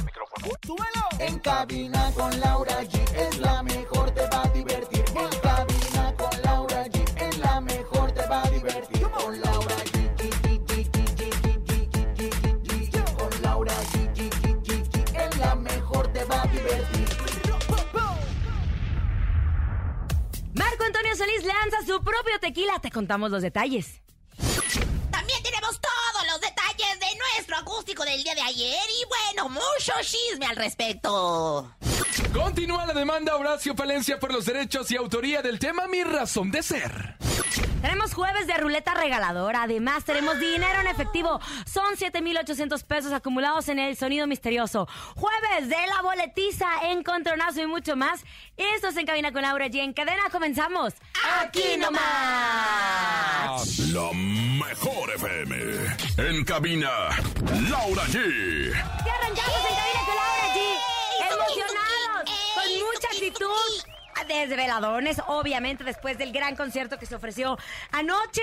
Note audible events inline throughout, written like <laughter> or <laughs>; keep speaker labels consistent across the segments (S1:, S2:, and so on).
S1: micrófono.
S2: ¡Súbelo!
S3: En cabina con Laura G es la mejor, te va a divertir. En cabina con Laura G es la mejor, te va a divertir. Con Laura G. Con Laura G. Es la mejor, te va a divertir.
S4: Marco Antonio Solís lanza su propio tequila. Te contamos los detalles.
S5: Del día de ayer y bueno, mucho chisme al respecto.
S6: Continúa la demanda Horacio Palencia por los derechos y autoría del tema Mi Razón de Ser.
S4: Tenemos jueves de ruleta regaladora. Además, tenemos dinero en efectivo. Son 7,800 pesos acumulados en el sonido misterioso. Jueves de la boletiza, encontronazo y mucho más. Esto es En Cabina con Laura G. En cadena comenzamos. ¡Aquí nomás!
S7: La mejor FM. En cabina, Laura G.
S4: Ya arrancamos En Cabina con Laura G. Emocionados, con mucha actitud. Desveladones, obviamente, después del gran concierto que se ofreció anoche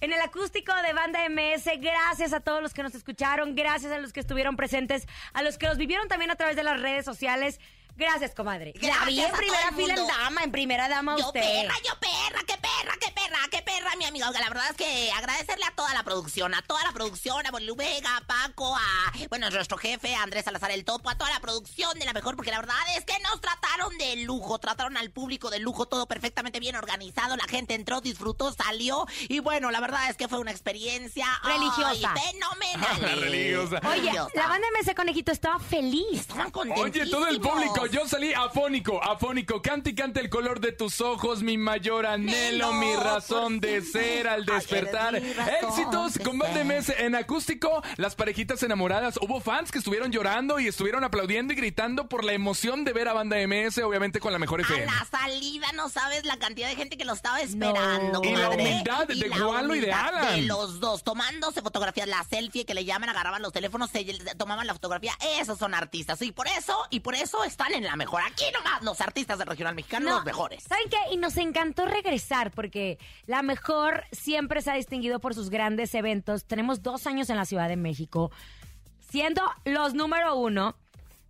S4: en el acústico de Banda MS. Gracias a todos los que nos escucharon, gracias a los que estuvieron presentes, a los que los vivieron también a través de las redes sociales. Gracias, comadre. La vi
S5: Gracias
S4: en primera fila en dama, en primera dama
S5: Yo
S4: usted.
S5: perra, yo perra, qué perra, qué perra, qué perra, mi amiga. Oiga, la verdad es que agradecerle a toda la producción, a toda la producción, a Bolilú Vega, a Paco, a, bueno, a nuestro jefe, a Andrés Salazar el Topo, a toda la producción de la mejor, porque la verdad es que nos trataron de lujo, trataron al público de lujo, todo perfectamente bien organizado, la gente entró, disfrutó, salió, y bueno, la verdad es que fue una experiencia ay,
S4: Religiosa.
S5: fenomenal. <laughs>
S6: Religiosa.
S4: Oye,
S5: Religiosa.
S4: la banda MS Conejito estaba feliz.
S5: Estaban
S6: Oye, todo el público, yo salí afónico, afónico. Canta y canta el color de tus ojos, mi mayor anhelo, mi razón de ser al despertar. Éxitos con Banda
S5: ser.
S6: MS en acústico, las parejitas enamoradas. Hubo fans que estuvieron llorando y estuvieron aplaudiendo y gritando por la emoción de ver a Banda MS, obviamente con la mejor
S5: A
S6: FM.
S5: la salida no sabes la cantidad de gente que lo estaba esperando.
S4: No.
S6: Y la humildad de Gualo y de Alan.
S5: De los dos, tomándose fotografías, la selfie que le llaman, agarraban los teléfonos, se tomaban la fotografía. Esos son artistas. Y por eso, y por eso están en la mejor. Aquí nomás, los artistas del regional mexicano, los mejores.
S4: ¿Saben qué? Y nos encantó regresar porque la mejor siempre se ha distinguido por sus grandes eventos. Tenemos dos años en la Ciudad de México, siendo los número uno.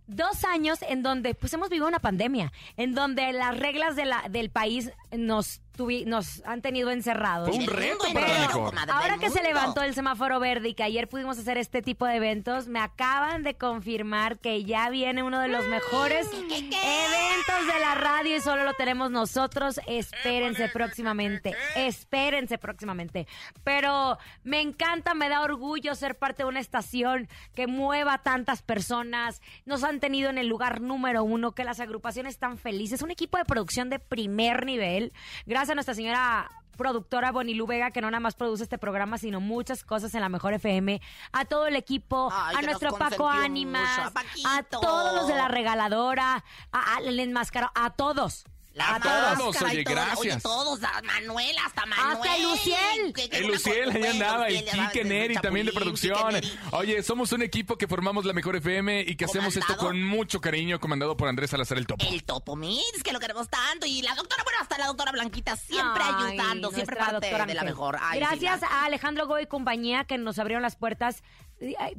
S4: Dos años en donde pues hemos vivido una pandemia, en donde las reglas de la, del país nos, tuvi- nos han tenido encerrados.
S6: Fue un reto para la mejor.
S4: Ahora que se levantó el semáforo verde y que ayer pudimos hacer este tipo de eventos, me acaban de confirmar que ya viene uno de los mejores
S5: ¿Qué, qué?
S4: eventos de la radio y solo lo tenemos nosotros. Espérense próximamente, espérense próximamente. Pero me encanta, me da orgullo ser parte de una estación que mueva a tantas personas. Nos han tenido en el lugar número uno, que las agrupaciones están felices. Un equipo de producción de primer nivel. Gracias a nuestra señora productora Bonilú Vega, que no nada más produce este programa, sino muchas cosas en la Mejor FM, a todo el equipo,
S5: Ay,
S4: a nuestro Paco Ánimas,
S5: a
S4: a todos los de la regaladora, a, enmascarado, a todos.
S5: La
S6: A todos, oye,
S5: todo.
S6: gracias.
S5: Oye, todos, a Manuel, hasta Manuel.
S4: Hasta Luciel.
S5: Que- que
S6: El Luciel ahí andaba, y Quique Neri también de producción. Oye, somos un equipo que formamos la mejor FM y que hacemos esto con mucho cariño, comandado por Andrés Salazar el Topo.
S5: El Topo Mix, que lo queremos tanto. Y la doctora, bueno, hasta la doctora Blanquita, siempre
S4: Ay,
S5: ayudando, siempre parte
S4: doctora
S5: de la mejor. Ay,
S4: Gracias
S5: sí,
S4: a Alejandro Go y compañía que nos abrieron las puertas.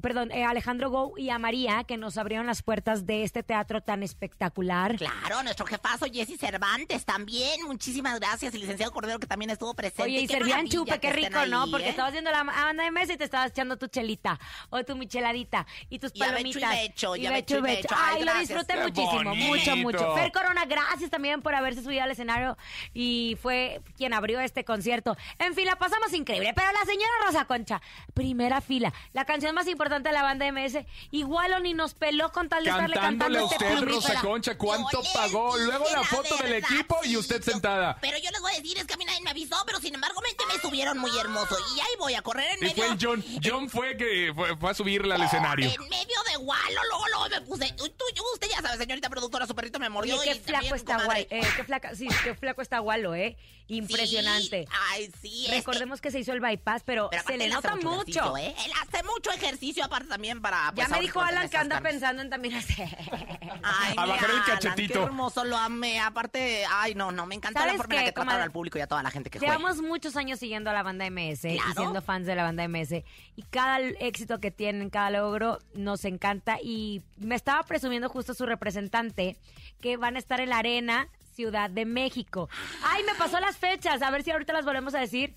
S4: Perdón, eh, Alejandro Go y a María que nos abrieron las puertas de este teatro tan espectacular.
S5: Claro, nuestro jefazo Jesse Cervantes también. Muchísimas gracias. Y licenciado Cordero, que también estuvo presente.
S4: Oye, y servían chupe, qué rico, ¿no? Porque
S5: ¿eh?
S4: estabas viendo la banda de mesa y te estabas echando tu chelita o tu micheladita y tus palomitas.
S5: becho, y a becho y becho. Ay,
S4: lo disfruté
S6: Qué
S4: muchísimo,
S6: bonito.
S4: mucho, mucho. Fer Corona, gracias también por haberse subido al escenario y fue quien abrió este concierto. En fin, la pasamos increíble. Pero la señora Rosa Concha, primera fila, la canción más importante de la banda MS, igual o ni nos peló con tal de estarle
S6: Cantándole
S4: cantando
S6: a
S4: este
S6: usted,
S4: plumífera.
S6: Rosa Concha, ¿cuánto pagó? Luego la
S5: la
S6: foto del equipo y usted sentada.
S5: Pero yo les voy a decir, es que a mí nadie me avisó, pero sin embargo me, me subieron muy hermoso. Y ahí voy a correr en
S6: Y
S5: medio.
S6: fue el John. John fue que fue, fue a subirla al escenario.
S5: En medio de Walo, luego, luego me puse. Tú, tú- usted ya sabe señorita productora, su perrito me mordió.
S4: Oye, qué
S5: y
S4: flaco está. Wal- eh, qué flaca, sí, qué flaco está Walo, ¿eh? Impresionante.
S5: Sí, Ay, sí. este-
S4: Recordemos que se hizo el bypass, pero,
S5: pero
S4: se le nota mucho.
S5: ejercicio, ¿eh? Él hace mucho ejercicio, aparte también para.
S4: Ya
S5: pues,
S4: me
S5: ahora
S4: dijo Alan que anda
S5: carnes.
S4: pensando en también hacer. <laughs>
S5: Ay,
S6: A bajar el
S5: Alan,
S6: cachetito.
S5: Qué hermoso, lo amé. Aparte, ay, no, no, me encanta la
S4: ¿Sabes
S5: forma en la que trataron al público y a toda la gente que juega.
S4: Llevamos muchos años siguiendo a la banda MS y
S5: Claro.
S4: siendo fans de la banda MS. Y cada éxito que tienen, cada logro, nos encanta. Y me estaba presumiendo justo su representante que van a estar en la Arena Ciudad de México. Ay, me pasó las fechas. A ver si ahorita las volvemos a decir.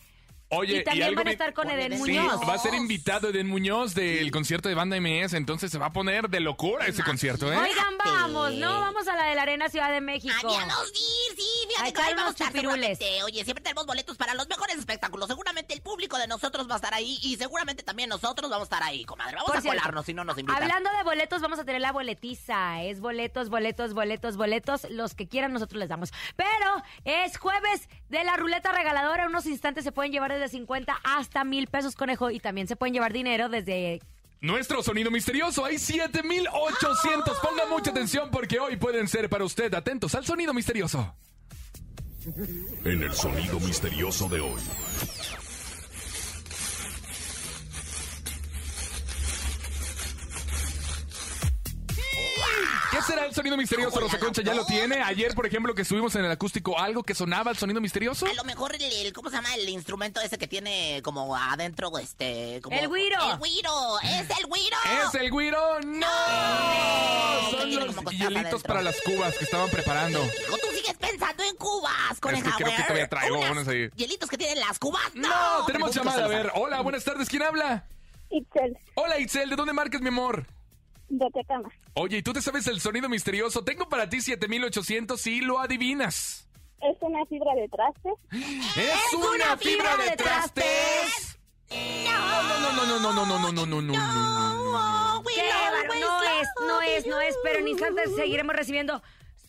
S6: Oye,
S4: y también
S6: algo
S4: van a estar con Eden
S5: Eden
S6: Sí,
S4: Muñoz.
S6: va a ser invitado Eden Muñoz del concierto de banda MS, entonces se va a poner de locura ese concierto, ¿eh?
S4: Oigan, vamos, ¿no? Vamos a la de la Arena Ciudad de México.
S5: Habíamos ir, sí,
S4: A
S5: fíjate ahí vamos a
S4: unos
S5: estar
S4: chupirules.
S5: Oye, siempre tenemos boletos para los mejores espectáculos. Seguramente el público de nosotros va a estar ahí y seguramente también nosotros vamos a estar ahí, comadre. Vamos
S4: Por
S5: a
S4: cierto,
S5: colarnos si no nos invitan.
S4: Hablando de boletos, vamos a tener la boletiza. Es boletos, boletos, boletos, boletos. Los que quieran nosotros les damos. Pero es jueves de la ruleta regaladora. En unos instantes se pueden llevar desde 50 hasta mil pesos, conejo. Y también se pueden llevar dinero desde...
S6: Nuestro sonido misterioso, hay 7800. Ponga mucha atención porque hoy pueden ser para usted atentos al sonido misterioso.
S7: En el sonido misterioso de hoy.
S6: Será el sonido misterioso? Rosa Concha ya lo tiene. Ayer, por ejemplo, que subimos en el acústico algo que sonaba el sonido misterioso.
S5: A lo mejor el, el- ¿cómo se llama? El instrumento ese que tiene como adentro, este... Como,
S4: ¡El güiro!
S5: ¡El güiro! ¡Es el güiro!
S6: ¿Es el guiro? ¡No!
S5: que
S6: Son los hielitos
S5: adentro.
S6: para las cubas que estaban preparando.
S5: Hijo, tú sigues pensando en cubas, coneja,
S6: creo que
S5: güey.
S6: todavía traigo unos ahí.
S5: hielitos que tienen las cubas.
S6: No,
S5: No,
S6: tenemos llamada. A ver, hola, buenas tardes. ¿Quién habla?
S2: Itzel,
S6: Hola, Itzel. ¿De dónde marcas, mi amor?
S2: De Tecama.
S6: Oye, ¿y tú te sabes el sonido misterioso? Tengo para ti 7800 si lo adivinas.
S2: Es una fibra de traste.
S6: ¡Es, una, fibra, de trastes! No, no, no, no, no, no, no, no, no, no, no.
S5: Oh.
S4: No es, no es, no es. Pero en instantes seguiremos recibiendo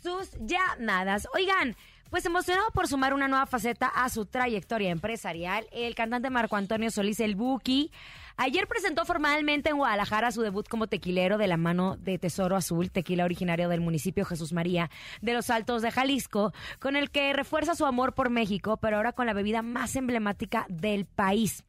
S4: sus llamadas. Oigan... Pues emocionado por sumar una nueva faceta a su trayectoria empresarial, el cantante Marco Antonio Solís, el Buki, ayer presentó formalmente en Guadalajara su debut como tequilero de la mano de Tesoro Azul, tequila originario del municipio Jesús María de los Altos de Jalisco, con el que refuerza su amor por México, pero ahora con la bebida más emblemática del país.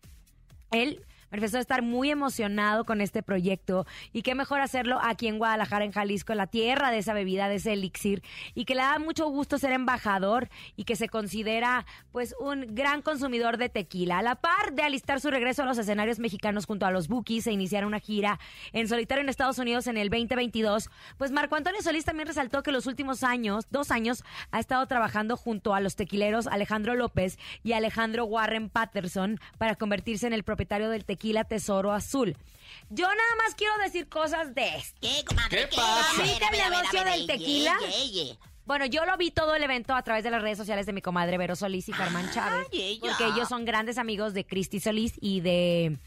S4: Él manifestó estar muy emocionado con este proyecto y qué mejor hacerlo aquí en Guadalajara, en Jalisco, la tierra de esa bebida, de ese elixir, y que le da mucho gusto ser embajador y que se considera pues un gran consumidor de tequila. A la par de alistar su regreso a los escenarios mexicanos junto a los Bookies e iniciar una gira en solitario en Estados Unidos en el 2022, pues Marco Antonio Solís también resaltó que los últimos años, dos años, ha estado trabajando junto a los tequileros Alejandro López y Alejandro Warren Patterson para convertirse en el propietario del tequila Tesoro Azul. Yo nada más quiero decir cosas de esto.
S5: ¿Qué, comadre?
S6: ¿Qué pasa?
S5: A ver,
S4: ¿Viste
S5: a
S4: el negocio del tequila? Bueno, yo lo vi todo el evento a través de las redes sociales de mi comadre Vero Solís y Germán Chávez.
S5: Ay, ella.
S4: Porque ellos son grandes amigos de Cristi Solís y de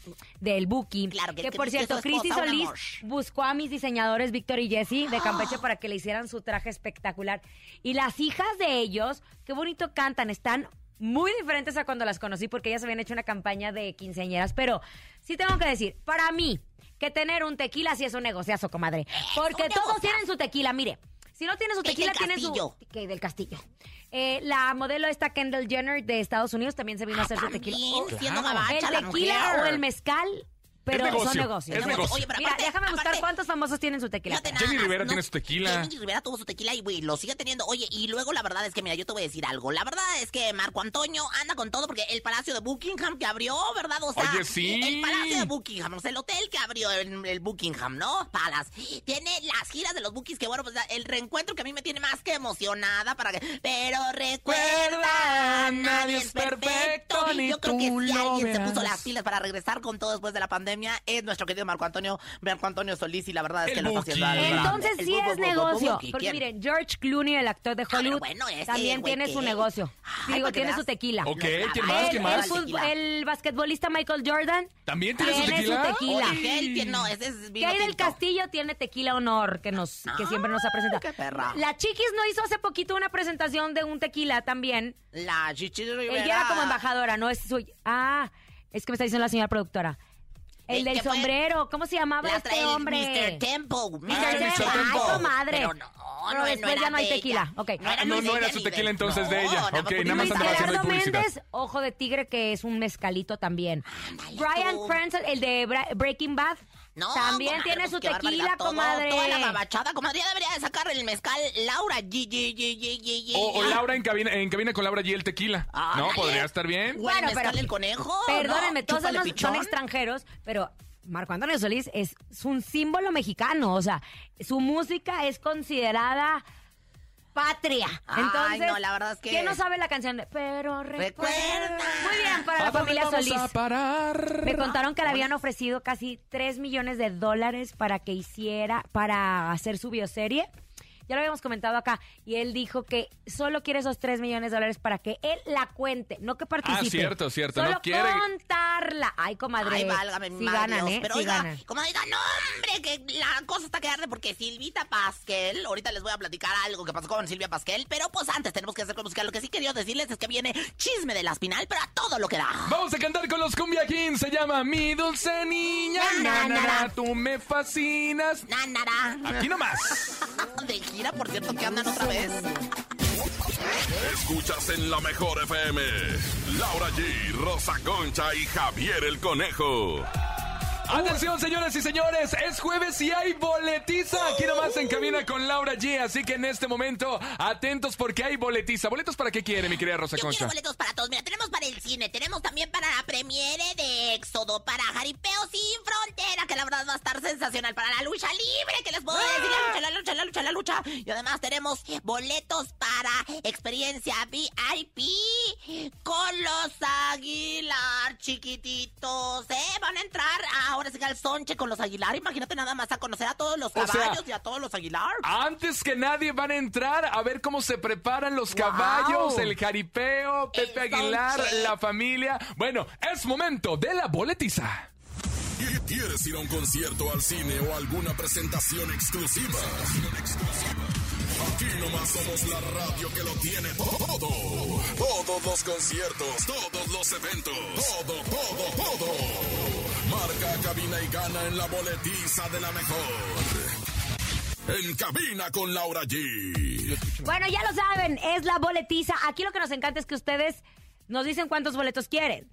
S4: del Buki.
S5: Claro que
S4: por
S5: Cristi es
S4: cierto, Cristi Solís buscó a mis diseñadores Víctor y Jessy de Campeche para que le hicieran su traje espectacular. Y las hijas de ellos, qué bonito cantan, están muy diferentes a cuando las conocí porque ellas habían hecho una campaña de quinceañeras. Pero sí tengo que decir, para mí, que tener un tequila sí es un negociazo, comadre. Porque todos tienen su tequila, mire. Si no tiene su tequila, tiene su... Que del Castillo. Eh, la modelo esta Kendall Jenner de Estados Unidos también se vino a hacer su tequila.
S5: También,
S4: Oh,
S5: siendo
S6: claro.
S5: gabacha,
S4: el
S5: la
S4: tequila
S5: mujer.
S4: o el mezcal, pero
S6: Es negocio,
S4: son negocios.
S6: es negocio.
S5: Oye, pero
S4: Mira,
S5: aparte-
S4: déjame buscar
S5: aparte-
S4: cuántos famosos tienen su tequila.
S5: Fíjate
S6: Jenny Rivera tiene su tequila.
S5: Jenny Rivera tuvo su tequila y, güey, lo sigue teniendo. Oye, y luego la verdad es que, mira, yo te voy a decir algo. La verdad es que Marco Antonio anda con todo porque el Palacio de Buckingham que abrió, ¿verdad? O sea,
S6: Oye, sí.
S5: el Palacio de Buckingham, o sea, el hotel que abrió el, el Buckingham, ¿no? Palace. Tiene las giras de los Bookies que, bueno, pues el reencuentro que a mí me tiene más que emocionada para que... Pero recuerda, nadie es perfecto.
S6: ni
S5: Yo creo que
S6: tú
S5: si alguien se puso las pilas para regresar con todo después de la pandemia, es nuestro querido Marco Antonio, Marco Antonio Solís, y la verdad es
S6: El
S5: que lo está
S6: Buki.
S5: haciendo.
S4: Entonces sí es negocio. Porque miren, George Clooney, el actor de
S5: pero
S4: Hollywood, también
S5: güey
S4: tiene su negocio.
S5: Ay,
S4: Digo, tiene su tequila.
S6: Ok, ¿quién más?
S4: El,
S6: ¿Quién más?
S4: el basquetbolista Michael Jordan
S6: ¿También tiene su
S4: tiene
S6: tequila?
S5: tiene- no, ese es vino
S4: del. Castillo tiene Tequila Honor, que nos que siempre nos ha presentado.
S5: qué perra.
S4: La Chiquis no hizo hace poquito una presentación de un tequila también.
S5: La Chichi Rivera.
S4: Ella era como embajadora, no es suya. Ah, es que me está diciendo la señora productora. El
S5: El
S4: del sombrero, ¿cómo se llamaba
S5: La
S4: este hombre?
S5: Mr. Tempo.
S4: Mr.
S6: Ah,
S4: Tempo.
S6: Mr.
S4: Ay,
S6: Tempo.
S4: comadre.
S5: Pero no,
S4: Pero
S5: no,
S4: después
S5: era
S4: ya no hay tequila.
S5: ella.
S4: Ok.
S5: era
S6: Ah, no, no era su tequila entonces de ella.
S5: nada
S6: Ok,
S5: más
S6: nada más andaba haciendo publicidad.
S4: Méndez, Ojo de Tigre, que es un mezcalito también. Brian. Cranston, el de Bra- Breaking Bad,
S5: No,
S4: también
S5: comadre,
S4: tiene
S5: pues
S4: su tequila,
S5: todo,
S4: comadre.
S5: Toda la babachada, comadre, ya debería de sacar el mezcal Laura. G, G, G, G, G, G.
S6: O, o Laura en cabina, en cabina con Laura y el tequila.
S5: Ah,
S6: no,
S5: ándale.
S6: podría estar bien.
S5: O el
S4: Bueno,
S5: mezcal
S4: pero-
S5: el conejo.
S4: Perdónenme,
S5: ¿no?
S4: todos
S5: Chúpale
S4: son extranjeros, pero Marco Antonio Solís es, es un símbolo mexicano. O sea, su música es considerada patria.
S5: Ay,
S4: Entonces,
S5: no, la verdad es que-
S4: ¿quién no sabe la canción? de Pero recuerda.
S5: Recuerda.
S4: Muy bien, para la
S6: ¿A dónde
S4: familia
S6: vamos
S4: Solís.
S6: a parar?
S4: Me contaron que le habían ofrecido casi 3 millones de dólares para que hiciera, para hacer su bioserie. Ya lo habíamos comentado acá. Y él dijo que solo quiere esos 3 millones de dólares para que él la cuente, no que participe.
S6: Ah, cierto, cierto, no
S4: Solo
S6: quiere-
S4: contarla. Ay, comadre.
S5: Ay, válgame,
S4: sí
S5: mi madre
S4: ganan,
S5: Dios.
S4: ¿eh?
S5: Pero
S4: sí
S5: oiga,
S4: ganan.
S5: como diga, no, hombre, que la cosa está que arde porque Silvita Pasquel, ahorita les voy a platicar algo que pasó con Silvia Pasquel, pero pues antes tenemos que hacer con música. Lo que sí quería decirles es que viene chisme de la espinal, pero a todo lo que da.
S6: Vamos a cantar con los Cumbia Kings. Se llama Mi Dulce Niña.
S5: Na, na,
S6: Na,
S5: na.
S6: tú me fascinas.
S5: Nanara.
S6: Aquí nomás. <laughs>
S5: Gira, por cierto, que andan otra vez.
S7: Escuchas en la mejor FM. Laura G, Rosa Concha y Javier el Conejo.
S6: Atención, señoras y señores, es jueves y hay boletiza. Aquí nomás en cabina con Laura G. Así que en este momento, atentos porque hay boletiza. ¿Boletos para qué quiere, mi querida Rosa
S5: Yo
S6: Concha?
S5: quiero boletos para todos. Mira, tenemos para el cine, tenemos también para la premiere de Éxodo, para Jaripeo Sin Frontera, que la verdad va a estar sensacional, para la lucha libre, que les puedo decir, la lucha, la lucha, la lucha, la lucha. Y además tenemos boletos para experiencia VIP con los Aguilar chiquititos, ¿eh? Van a entrar ahora sí que al sonche con los Aguilar. Imagínate nada más a conocer a todos los
S6: O sea,
S5: caballos y a todos los Aguilar.
S6: Antes que nadie van a entrar a ver cómo se preparan los
S4: Wow.
S6: caballos, el jaripeo, Pepe
S5: El
S6: Aguilar,
S5: ponche.
S6: la familia. Bueno, es momento de la boletiza.
S7: ¿Quieres ir a un concierto, al cine o alguna presentación exclusiva? Aquí nomás somos la radio que lo tiene todo. Todos los conciertos, todos los eventos, todo, todo, todo. Marca, cabina y gana en la boletiza de la mejor. En cabina con Laura G.
S4: Bueno, ya lo saben, es la boletiza. Aquí lo que nos encanta es que ustedes nos dicen cuántos boletos quieren.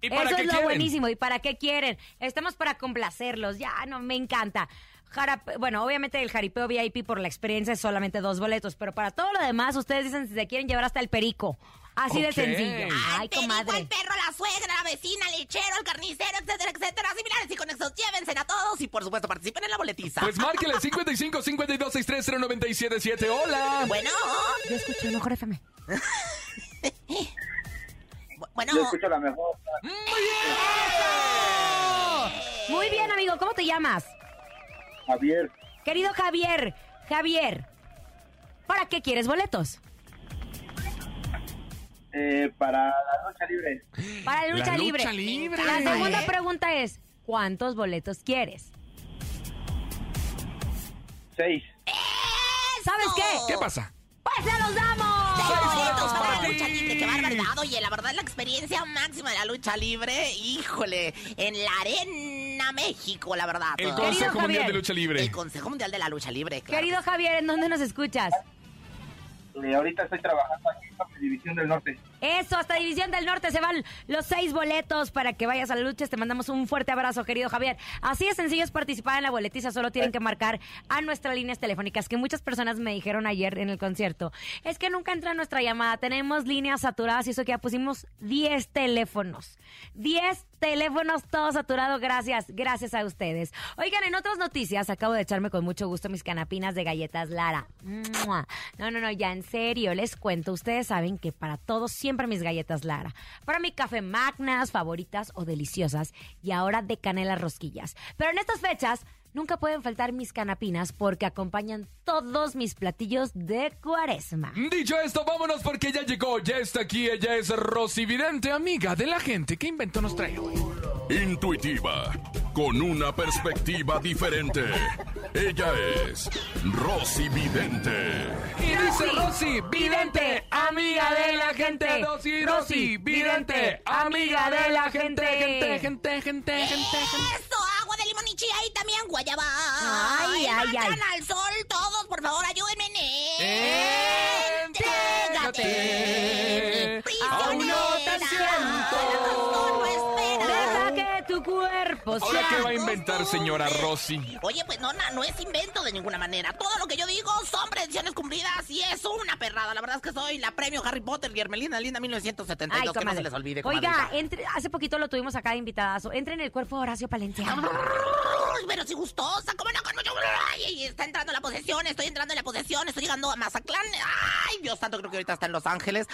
S6: ¿Y para
S4: Eso
S6: qué
S4: es lo
S6: quieren?
S4: buenísimo. ¿Y para qué quieren? Estamos para complacerlos. Ya, no, me encanta. Jarape- bueno, obviamente el jaripeo VIP por la experiencia es solamente dos boletos, pero para todo lo demás, ustedes dicen si se quieren llevar hasta el perico. Así de sencillo. Ay, comadre.
S5: al perro, la suegra, la vecina, el lechero, el carnicero, etcétera, etcétera. Similares y conexos, llévense a todos y por supuesto participen en la boletiza.
S6: Pues márquele 55 52 63 0977. Hola.
S5: bueno,
S4: Yo escuché el mejor FM. <laughs>
S5: bu- bueno,
S8: Yo escucho la mejor.
S4: Muy bien, amigo. ¿Cómo te llamas?
S8: Javier,
S4: Querido Javier. Javier. ¿Para qué quieres boletos?
S8: Eh, para la lucha libre,
S4: Para la
S6: La
S4: lucha, libre.
S6: lucha libre.
S4: La segunda pregunta es, ¿cuántos boletos quieres?
S8: seis.
S4: ¿Sabes qué?
S6: ¿Qué pasa?
S4: ¡Pues se los damos!
S5: Seis boletos para
S6: para
S5: la lucha libre, qué barbaridad. Oye, la verdad, la experiencia máxima de la lucha libre, híjole, en la Arena México, la verdad.
S6: El
S4: Querido
S6: Consejo Mundial
S4: Javier.
S6: de Lucha Libre.
S5: El Consejo Mundial de la Lucha Libre, claro.
S4: Querido Javier, ¿en dónde nos escuchas?
S8: Eh, ahorita estoy trabajando aquí en la División del Norte.
S4: Eso, hasta División del Norte se van los seis boletos para que vayas a la lucha. Te mandamos un fuerte abrazo, querido Javier. Así de sencillo es participar en la boletiza. Solo tienen que marcar a nuestras líneas telefónicas, que muchas personas me dijeron ayer en el concierto. Es que nunca entra nuestra llamada. Tenemos líneas saturadas y eso que ya pusimos 10 teléfonos. 10 teléfonos todos saturados. Gracias, gracias a ustedes. Oigan, en otras noticias, acabo de echarme con mucho gusto mis canapinas de galletas Lara. No, no, no, ya en serio, les cuento. Ustedes saben que para todos siempre mis galletas Lara. Para mi café magnas, favoritas o deliciosas. Y ahora de canela rosquillas. Pero en estas fechas... Nunca pueden faltar mis canapinas porque acompañan todos mis platillos de cuaresma.
S6: Dicho esto, vámonos porque ya llegó, ya está aquí, ella es Rosy Vidente, amiga de la gente. ¿Qué invento nos trae hoy?
S7: Intuitiva, con una perspectiva diferente. Ella es Rosy Vidente.
S6: Y dice Rosy Vidente, amiga de la gente. Rosy, Rosy Vidente, amiga de la gente. Gente, gente, gente, gente. gente.
S5: agua de limón y chía y también guayaba.
S4: Ay, ay, ay.
S5: al sol todos, por favor, ayúdenme. Entrégate.
S4: O
S6: ¿Ahora
S4: sea,
S6: qué va a inventar, señora Rosy?
S5: Oye, pues no, no es invento de ninguna manera. Todo lo que yo digo son predicciones cumplidas y es una perrada. La verdad es que soy la premio Harry Potter y Hermelina Linda 1972.
S4: Ay,
S5: que no
S4: comadre.
S5: se les olvide,
S4: Oiga,
S5: comadrita.
S4: entre, hace poquito lo tuvimos acá de invitadazo. Entra en el cuerpo de Horacio Palencia.
S5: Ay, pero si gustosa, ¿cómo no? Con mucho... Ay, está entrando la posesión, estoy entrando en la posesión, estoy llegando a Mazatlán. Ay, Dios santo, creo que ahorita está en Los Ángeles.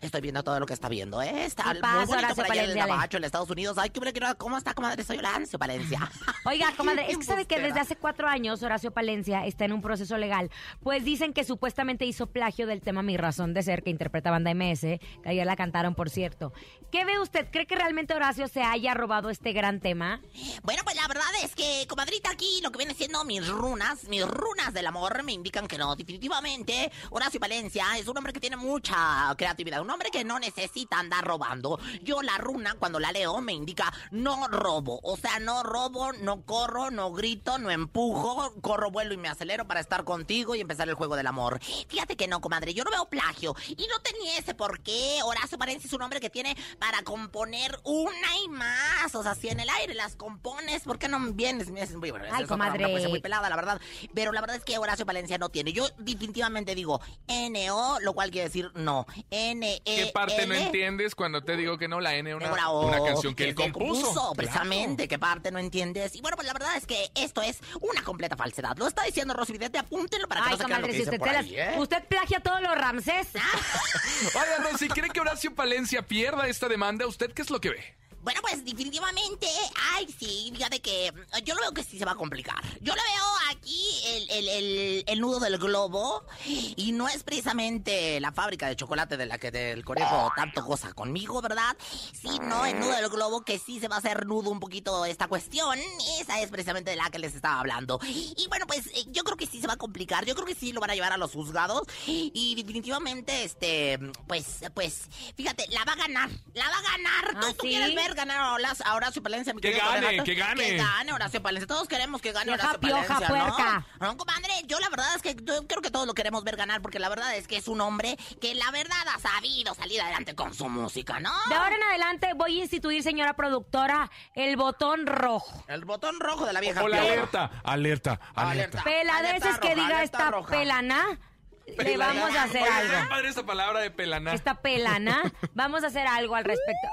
S5: Estoy viendo todo lo que está viendo, ¿eh? Está
S4: ¿Qué pasa,
S5: muy bonito
S4: Horacio
S5: por allá en el? Gabacho, en Estados Unidos. Ay, qué hombre, qué- ¿cómo está, comadre? Soy Horacio Palencia. <laughs>
S4: Oiga, comadre, es que sabe que desde hace cuatro años Horacio Palencia está en un proceso legal. Pues dicen que supuestamente hizo plagio del tema Mi Razón de Ser, que interpreta Banda MS, que ayer la cantaron, por cierto. ¿Qué ve usted? ¿Cree que realmente Horacio se haya robado este gran tema?
S5: Bueno, pues la verdad es que, comadrita, aquí lo que viene siendo mis runas, mis runas del amor me indican que no. Definitivamente, Horacio Valencia es un hombre que tiene mucha creatividad, un hombre que no necesita andar robando. Yo la runa, cuando la leo, me indica no robo. O sea, no robo, no corro, no grito, no empujo, corro, vuelo y me acelero para estar contigo y empezar el juego del amor. Fíjate que no, comadre, yo no veo plagio. Y no tenía ese por qué. Horacio Valencia es un hombre que tiene para componer una y más. O sea, si en el aire las compones, ¿por qué no vienes? Es muy, bueno,
S4: Ay,
S5: es otra
S4: comadre.
S5: pues, es muy pelada, la verdad. Pero la verdad es que Horacio Valencia no tiene. Yo definitivamente digo N-O, lo cual quiere decir no. N-E.
S6: ¿Qué parte no entiendes cuando te digo que no? La N, una,
S5: Bravo,
S6: una canción que él compuso.
S5: precisamente, ¿qué parte no entiendes? Y bueno, pues la verdad es que esto es una completa falsedad. Lo está diciendo Rosy Vidente, apúntenlo para que
S4: Ay,
S5: no se lo que
S4: si
S5: dice
S4: usted,
S5: por
S4: te
S5: ahí,
S4: las-
S5: ¿eh?
S4: usted plagia todos los Ramsés. <laughs> <laughs>
S6: Oiga, Rosy, ¿cree que Horacio Palencia pierda esta demanda? ¿Usted qué es lo que ve?
S5: Bueno, pues definitivamente, ay, sí, fíjate que yo lo veo que sí se va a complicar. Yo le veo aquí el, el- el- el nudo del globo y no es precisamente la fábrica de chocolate de la que el conejo tanto goza conmigo, ¿verdad? Sino el nudo del globo que sí se va a hacer nudo un poquito esta cuestión. Esa es precisamente de la que les estaba hablando. Y bueno, pues eh, yo creo que sí se va a complicar. Yo creo que sí lo van a llevar a los juzgados y definitivamente, este, pues, pues, fíjate, la va a ganar. La va a ganar. ¿Tú,
S4: ¿Ah,
S5: tú
S4: sí?
S5: quieres ver ganar a Horacio- Palencia, mi
S6: Que gane, que gane.
S5: Que gane Horacio Palencia. Todos queremos que gane Horacio
S4: pioja,
S5: Palencia. ¿no? Comadre, yo la verdad es que yo creo que todos lo queremos ver ganar porque la verdad es que es un hombre que la verdad ha sabido salir adelante con su música, ¿no?
S4: De ahora en adelante voy a instituir, señora productora, el botón rojo.
S5: El botón rojo de la vieja
S6: O la alerta, alerta, alerta.
S4: Peladeces que diga
S5: alerta
S4: esta
S5: roja.
S4: pelana, le vamos a hacer
S6: está
S4: algo.
S6: padre esta palabra de pelaná.
S4: Esta pelana, <laughs> vamos a hacer algo al respecto.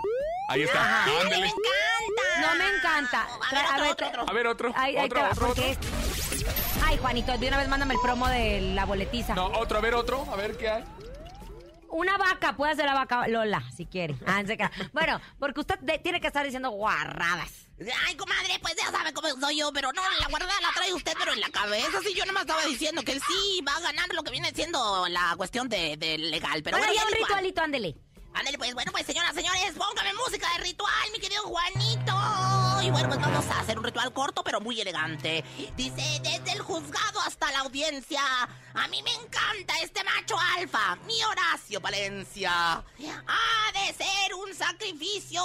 S6: Ahí está,
S5: ¡Ay, me encanta!
S4: No me encanta.
S5: A ver,
S4: a
S5: otro,
S4: ver,
S5: otro, otro.
S6: A ver, otro,
S4: Ay, ahí
S6: otro,
S4: te va,
S6: otro,
S4: porque
S6: otro.
S4: Ay, Juanito, de una vez mándame el promo de la boletiza.
S6: No, otro, a ver, otro, a ver qué hay.
S4: Una vaca, puede ser la vaca Lola, si quiere. Ah, bueno, porque usted de- tiene que estar diciendo guarradas.
S5: Ay, comadre, pues ya sabe cómo soy yo, pero no, la guardada la trae usted, pero en la cabeza. Sí, yo nomás estaba diciendo que él sí va a ganar lo que viene siendo la cuestión de, de legal. Pero
S4: Bueno,
S5: bueno,
S4: ya un ritualito, ándele.
S5: Ándale, pues, bueno, pues, señoras, señores, póngame música de ritual, mi querido Juanito. Y bueno, pues vamos a hacer un ritual corto, pero muy elegante. Dice, desde el juzgado hasta la audiencia, a mí me encanta este macho alfa, mi Horacio Palencia. Ha de ser un sacrificio.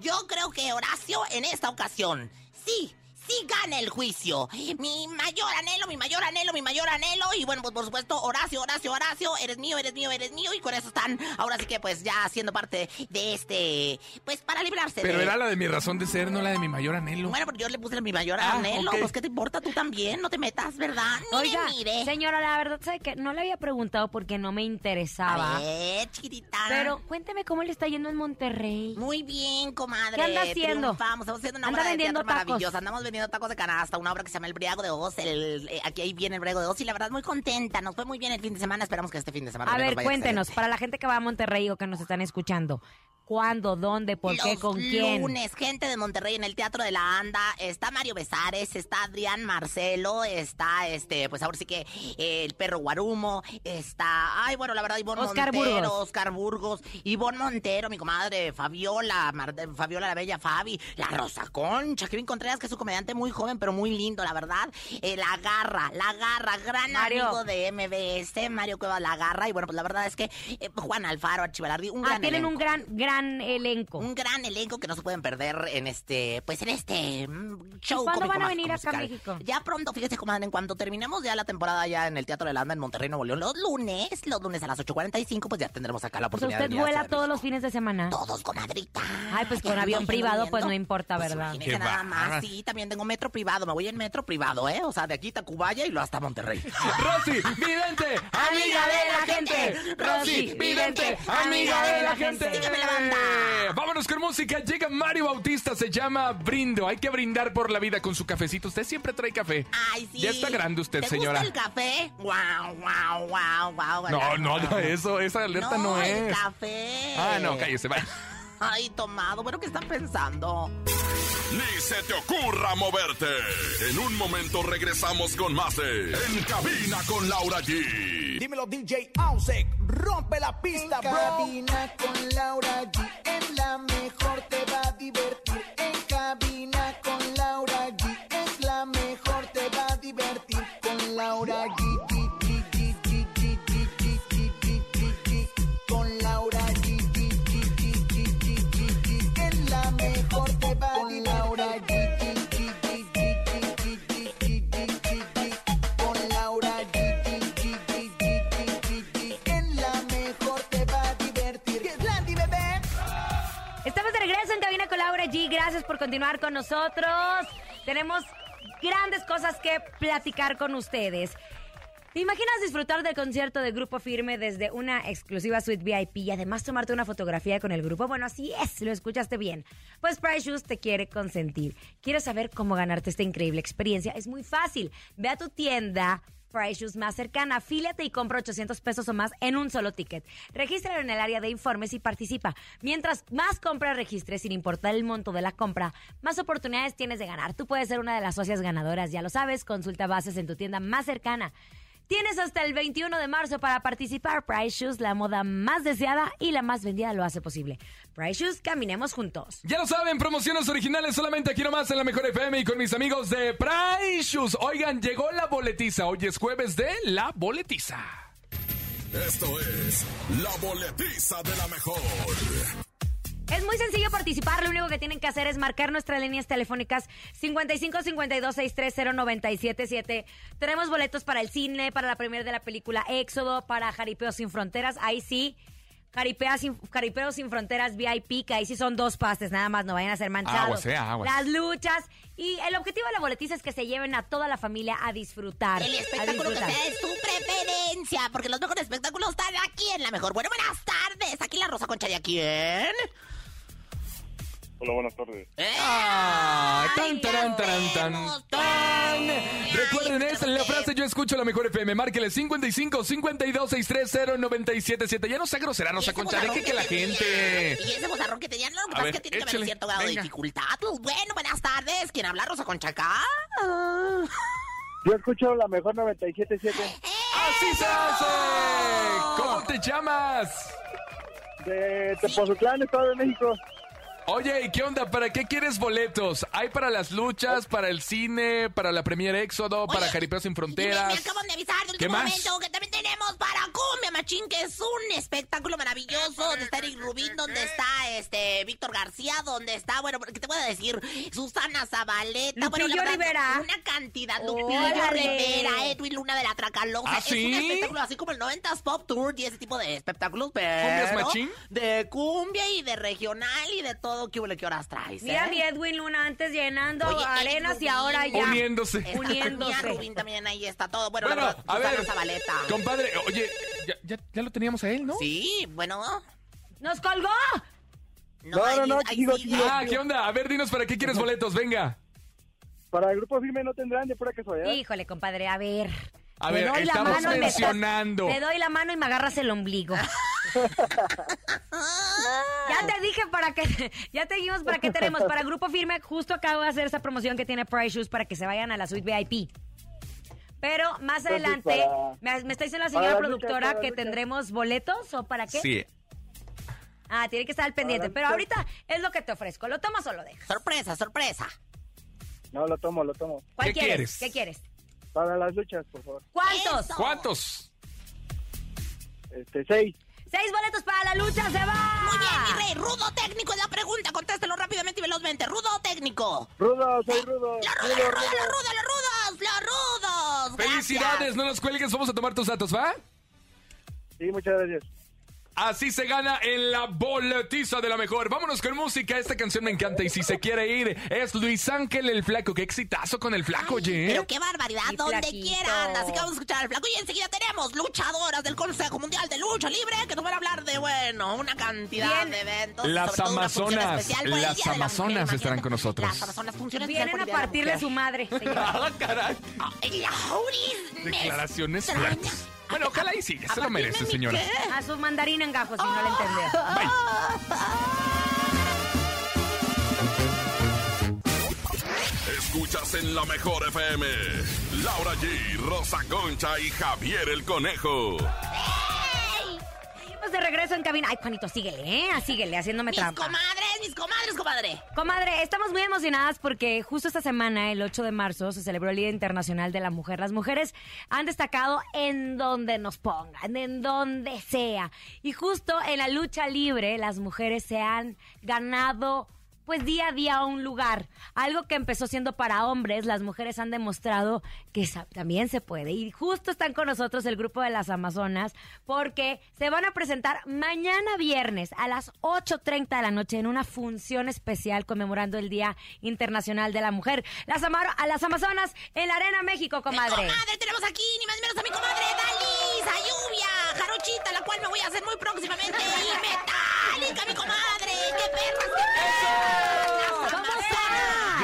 S5: Yo creo que Horacio, en esta ocasión, sí, sí gana el juicio. Mi mayor anhelo, mi mayor anhelo, mi mayor anhelo. Y bueno, pues por supuesto, Horacio, Horacio, Horacio, eres mío, eres mío, eres mío. Y con eso están, ahora sí que pues ya siendo parte de este, pues para librarse
S6: Pero
S5: de...
S6: era la de mi razón de ser, no la de mi mayor anhelo.
S5: Bueno, pero yo le puse mi mayor
S6: Ah,
S5: anhelo. Pues, ¿qué te importa tú también? No te metas, ¿verdad? Mire,
S4: Oiga,
S5: mire.
S4: señora, la verdad, ¿sabe que No le había preguntado porque no me interesaba.
S5: A ver, chiquitita.
S4: Pero cuénteme cómo le está yendo en Monterrey.
S5: Muy bien, comadre.
S4: ¿Qué anda haciendo?
S5: Triunfamos, estamos haciendo una
S4: Anda
S5: obra de
S4: vendiendo
S5: teatro
S4: tacos.
S5: maravillosa. Andamos vendiendo tacos de canasta, una obra que se llama El Briago de Oz. El, eh, aquí ahí viene El Briago de Oz y la verdad muy contenta. Nos fue muy bien el fin de semana. Esperamos que este fin de semana
S4: A ver, cuéntenos,
S5: excelente.
S4: para la gente que va a Monterrey o que nos están escuchando, ¿cuándo, dónde, por qué, con quién?
S5: lunes, gente de Monterrey en el Teatro de la Anda. Está Mario Besares, está Adrián Marcelo, está este, pues ahora sí que eh, el perro Guarumo, está, ay, bueno, la verdad, Ivonne
S4: Oscar
S5: Montero,
S4: Burgos.
S5: Oscar Burgos, Ivonne Montero, mi comadre, Fabiola, Mar- Fabiola la Bella Fabi, la Rosa Concha, Kevin Contreras, que es un comediante muy joven, pero muy lindo, la verdad. Eh, la Garra, La Garra, gran
S4: Mario.
S5: amigo de MBS, Mario Cueva La Garra, y bueno, pues la verdad es que eh, Juan Alfaro, Archibalardi, un
S4: Ah,
S5: gran
S4: tienen un
S5: elenco.
S4: gran, gran gran elenco.
S5: Un gran elenco que no se pueden perder en este, pues en este mm, show.
S4: ¿Y cuándo van a venir acá a. México?
S5: Ya pronto, fíjese, comadre, en cuanto terminemos ya la temporada ya en el Teatro de la Anda en Monterrey, Nuevo León, los lunes, los lunes a las 8.45, pues ya tendremos acá la
S4: sea,
S5: oportunidad
S4: usted
S5: de a
S4: vuela
S5: de
S4: todos los fines de semana.
S5: Todos, comadrita.
S4: Ay, pues con avión privado, pues no importa,
S5: Pues
S4: ¿verdad?
S6: Qué
S5: nada más, sí, también tengo metro privado, me voy en metro privado, ¿eh? O sea, de aquí a Tacubaya y luego hasta Monterrey. <laughs>
S6: Rosy, vidente, amiga de la gente. Rosy, vidente, amiga de la gente.
S5: Sígueme la banda.
S6: Vámonos con música. Llega Mario Bautista, se llama Brindo. Hay que brindar por la vida con su cafecito. Usted siempre trae café.
S5: Ay, sí.
S6: Ya está grande usted,
S5: ¿Te
S6: señora.
S5: gusta el café? Wow, wow, wow, wow.
S6: No, no haga eso. Esa alerta no,
S5: el
S6: es.
S5: café.
S6: Ah, no, cállese, vaya.
S5: Ay, tomado. Bueno, ¿qué están pensando?
S7: Ni se te ocurra moverte. En un momento regresamos con más de En Cabina con Laura G.
S3: Dímelo DJ Ausek, rompe la pista,
S9: En
S3: bro.
S9: cabina con Laura G. En la mejor te va a divertir. En cabina con
S4: Gracias por continuar con nosotros. Tenemos grandes cosas que platicar con ustedes. ¿Te imaginas disfrutar del concierto de Grupo Firme desde una exclusiva suite VIP y además tomarte una fotografía con el grupo? Bueno, así es, lo escuchaste bien. Pues Price Shoes te quiere consentir. ¿Quieres saber cómo ganarte esta increíble experiencia? Es muy fácil. Ve a tu tienda Price Shoes más cercana, afíliate y compra 800 pesos o más en un solo ticket. Regístralo en el área de informes y participa. Mientras más compras registres, sin importar el monto de la compra, más oportunidades tienes de ganar. Tú puedes ser una de las socias ganadoras, ya lo sabes. Consulta bases en tu tienda más cercana. Tienes hasta el 21 de marzo para participar. Price Shoes, la moda más deseada y la más vendida lo hace posible. Price Shoes, caminemos juntos.
S6: Ya lo saben, promociones originales solamente aquí nomás en la Mejor FM y con mis amigos de Price Shoes. Oigan, llegó la boletiza. Hoy es jueves de la boletiza.
S7: Esto es La Boletiza de la Mejor.
S4: Es muy sencillo participar, lo único que tienen que hacer es marcar nuestras líneas telefónicas 55 52 630 977. Tenemos boletos para el cine, para la premier de la película Éxodo, para Jaripeo sin Fronteras, ahí sí. Jaripea sin, Jaripeo sin Fronteras VIP, que ahí sí son dos pases, nada más, no vayan a ser manchados.
S6: Aguas, eh, aguas.
S4: Las luchas. Y el objetivo de la boletiza es que se lleven a toda la familia a disfrutar.
S5: El espectáculo que sea de su preferencia, porque los mejores espectáculos están aquí en la mejor. Bueno, buenas tardes. Aquí la Rosa Concha de quién.
S8: Hola, buenas tardes.
S6: Ah, tan, taran, taran, tan, tan. Recuerden es la frase yo escucho la mejor FM. Márquele 55 52 630 977. Ya no sea grosera, Rosa
S5: ese
S6: Concha, deje que la gente.
S5: Y ese bozarrón que tenían, lo que
S6: A
S5: pasa es que tiene que haber cierto grado de dificultad. Pues bueno, buenas tardes. ¿Quién habla, Rosa Concha acá?
S8: Yo escucho la mejor 97.7
S6: ¡Así se hace! ¿Cómo te llamas?
S8: de Tepozotlán, Estado de México.
S6: Oye, ¿y qué onda? ¿Para qué quieres boletos? ¿Hay para las luchas, para el cine, para la premier Éxodo, para Jaripeo sin
S5: y Me,
S6: Fronteras?
S5: me acaban de avisar de
S6: ¿Qué
S5: último
S6: más?
S5: momento que también tenemos para Cumbia Machín, que es un espectáculo maravilloso, donde está Eric Rubín, donde está este Víctor García, donde está, bueno, ¿qué te voy a decir? Susana Zabaleta, bueno, la verdad,
S4: Rivera.
S5: una cantidad,
S4: Órale.
S5: Lupillo Rivera, Edwin Luna de la Tracalosa,
S6: ¿Ah,
S5: es
S6: sí?
S5: un espectáculo así como el 90s Pop Tour y ese tipo de espectáculos, pero
S6: ¿Cumbias Machín?
S5: de cumbia y de regional y de todo, ¿qué huele, qué horas traes?
S4: Mira
S5: eh?
S4: mi Edwin Luna antes llenando
S5: Oye,
S4: arenas y
S5: Rubin.
S4: ahora ya.
S6: Uniéndose.
S5: Está
S4: Uniéndose.
S5: Rubín también ahí está todo. Bueno,
S6: Bueno,
S5: verdad,
S6: a ver,
S5: Zabaleta.
S6: compadre, oye, ya, ya, ya lo teníamos a él, ¿no?
S5: Sí, bueno.
S4: ¡Nos colgó!
S8: No,
S5: ahí-
S8: no, no,
S5: ahí
S8: digo.
S6: Ah, ¿qué onda? A ver, dinos para qué quieres boletos, venga.
S8: Para el grupo firme no tendrán de pura casualidad.
S4: Híjole, compadre, a ver.
S6: A ver, estamos
S4: y me estás-
S6: mencionando.
S4: Te doy la mano y me agarras el ombligo. <laughs> <laughs> ya te dije para qué, ya te dijimos para qué tenemos. Para Grupo Firme, justo acabo de hacer esa promoción que tiene Price Shoes para que se vayan a la suite VIP. Pero más
S8: Entonces,
S4: adelante,
S8: para-
S4: me, me está diciendo la señora productora que tendremos boletos o para qué.
S6: Sí.
S4: Ah, tiene que estar al pendiente. Pero ahorita es lo que te ofrezco. ¿Lo tomas o lo dejas?
S5: Sorpresa, sorpresa.
S8: No, lo tomo, lo tomo.
S4: ¿Cuál
S6: ¿Qué
S4: quieres?
S6: quieres?
S4: ¿Qué quieres?
S8: Para las luchas, por favor.
S4: ¿Cuántos?
S5: Eso.
S6: ¿Cuántos?
S8: Este, seis.
S4: Seis boletos para la lucha, se va.
S5: Muy bien, mi rey. Rudo técnico es la pregunta. Contéstelo rápidamente y velozmente. Rudo técnico.
S8: Rudo, soy rudo.
S5: Los rudos, los rudos, los rudos, los rudos, los rudos.
S6: Felicidades,
S5: Gracias.
S6: no nos cuelgues, vamos a tomar tus datos, ¿va?
S8: Sí, muchas gracias.
S6: Así se gana en la boletiza de la mejor. Vámonos con música. Esta canción me encanta y si se quiere ir es Luis Ángel el Flaco. Qué exitazo con el Flaco, oye.
S5: Pero qué barbaridad, donde
S4: flaquito.
S5: quiera anda. Así que vamos a escuchar al flaco. Y enseguida tenemos luchadoras del Consejo Mundial de Lucha Libre que nos van a hablar de, bueno, una cantidad
S4: Bien.
S5: de eventos.
S6: Las
S5: sobre todo una función
S6: Amazonas,
S5: especial por el
S6: las
S5: Día de la
S6: Amazonas
S5: Mujer,
S6: estarán con nosotros.
S5: Las Amazonas especial
S4: Vienen a
S5: la
S4: partirle su madre, señor. <laughs>
S6: Ah, caray.
S5: Ay, la me
S6: Declaraciones
S5: extraña.
S6: Bueno, ojalá y sí, ya se lo
S5: ¿A
S6: merece, señora.
S5: qué?
S4: A su mandarín en gajos, si no le entendió.
S6: Bye.
S7: Escuchas en la mejor FM. Laura G, Rosa Concha y Javier el Conejo.
S4: De regreso en cabina. Ay, Juanito, síguele, ¿eh? Síguele, haciéndome
S5: Mis
S4: trampa.
S5: Comadre.
S4: Comadre, estamos muy emocionadas porque justo esta semana, el 8 de marzo, se celebró el Día Internacional de la Mujer. Las mujeres han destacado en donde nos pongan, en donde sea. Y justo en la lucha libre, las mujeres se han ganado pues día a día un lugar. Algo que empezó siendo para hombres, las mujeres han demostrado que también se puede. Y justo están con nosotros el grupo de las Amazonas porque se van a presentar mañana viernes a las 8.30 de la noche en una función especial conmemorando el Día Internacional de la Mujer. Las, Amaro- a las Amazonas en la Arena México, comadre.
S5: Comadre, tenemos aquí ni más ni menos a mi comadre Dalis, a Lluvia, Jarochita, la cual me voy a hacer muy próximamente. Y Metálica, mi comadre. ¡Qué perras, qué perras!